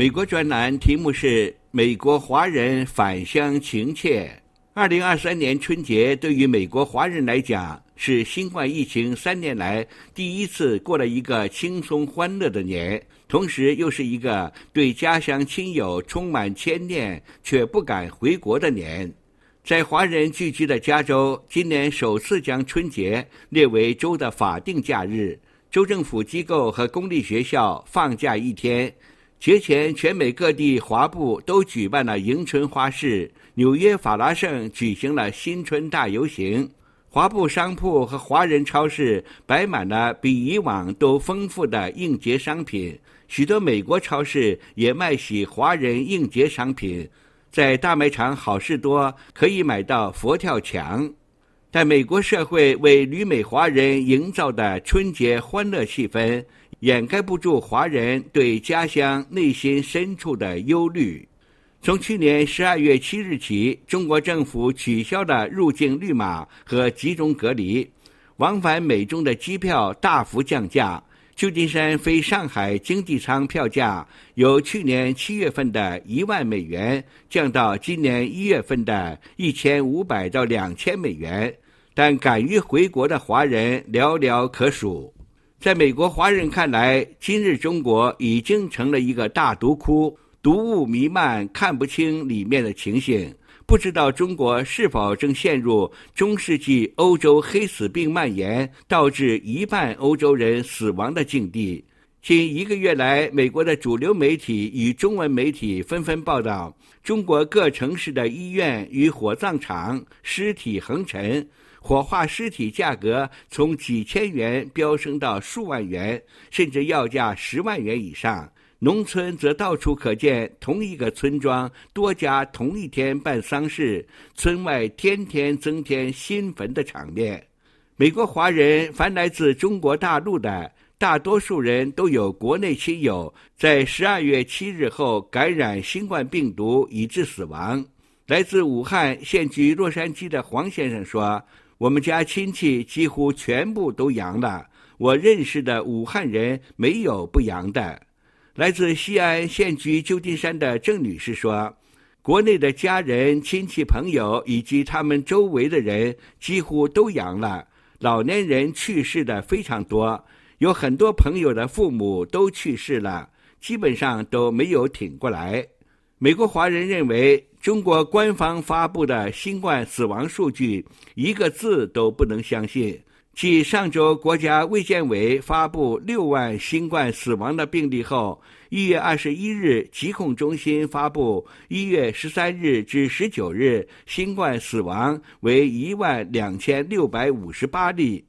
美国专栏题目是“美国华人返乡情切”。二零二三年春节对于美国华人来讲，是新冠疫情三年来第一次过了一个轻松欢乐的年，同时又是一个对家乡亲友充满牵念却不敢回国的年。在华人聚集的加州，今年首次将春节列为州的法定假日，州政府机构和公立学校放假一天。节前，全美各地华埠都举办了迎春花市，纽约法拉盛举行了新春大游行。华埠商铺和华人超市摆满了比以往都丰富的应节商品，许多美国超市也卖起华人应节商品。在大卖场好事多可以买到佛跳墙，但美国社会为旅美华人营造的春节欢乐气氛。掩盖不住华人对家乡内心深处的忧虑。从去年十二月七日起，中国政府取消了入境绿码和集中隔离，往返美中的机票大幅降价。旧金山飞上海经济舱票价由去年七月份的一万美元降到今年一月份的一千五百到两千美元，但敢于回国的华人寥寥可数。在美国华人看来，今日中国已经成了一个大毒窟，毒雾弥漫，看不清里面的情形。不知道中国是否正陷入中世纪欧洲黑死病蔓延，导致一半欧洲人死亡的境地。近一个月来，美国的主流媒体与中文媒体纷纷报道，中国各城市的医院与火葬场尸体横陈。火化尸体价格从几千元飙升到数万元，甚至要价十万元以上。农村则到处可见同一个村庄多家同一天办丧事，村外天天增添新坟的场面。美国华人凡来自中国大陆的，大多数人都有国内亲友在十二月七日后感染新冠病毒，以致死亡。来自武汉、现居洛杉矶的黄先生说。我们家亲戚几乎全部都阳了，我认识的武汉人没有不阳的。来自西安、现居旧金山的郑女士说，国内的家人、亲戚、朋友以及他们周围的人几乎都阳了，老年人去世的非常多，有很多朋友的父母都去世了，基本上都没有挺过来。美国华人认为，中国官方发布的新冠死亡数据一个字都不能相信。继上周国家卫健委发布六万新冠死亡的病例后，一月二十一日疾控中心发布一月十三日至十九日新冠死亡为一万两千六百五十八例。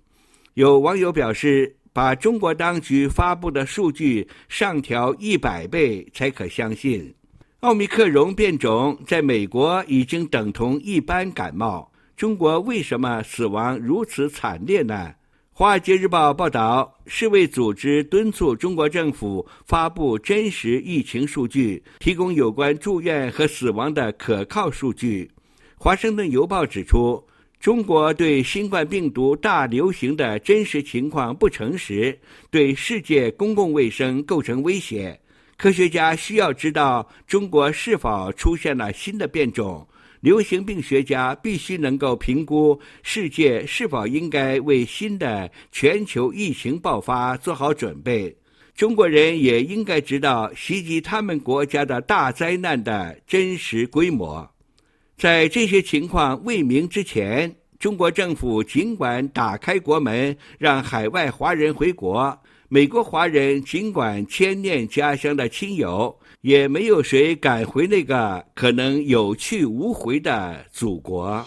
有网友表示，把中国当局发布的数据上调一百倍才可相信。奥密克戎变种在美国已经等同一般感冒，中国为什么死亡如此惨烈呢？《华尔街日报》报道，世卫组织敦促中国政府发布真实疫情数据，提供有关住院和死亡的可靠数据。《华盛顿邮报》指出，中国对新冠病毒大流行的真实情况不诚实，对世界公共卫生构成威胁。科学家需要知道中国是否出现了新的变种，流行病学家必须能够评估世界是否应该为新的全球疫情爆发做好准备。中国人也应该知道袭击他们国家的大灾难的真实规模。在这些情况未明之前，中国政府尽管打开国门，让海外华人回国。美国华人尽管牵念家乡的亲友，也没有谁敢回那个可能有去无回的祖国。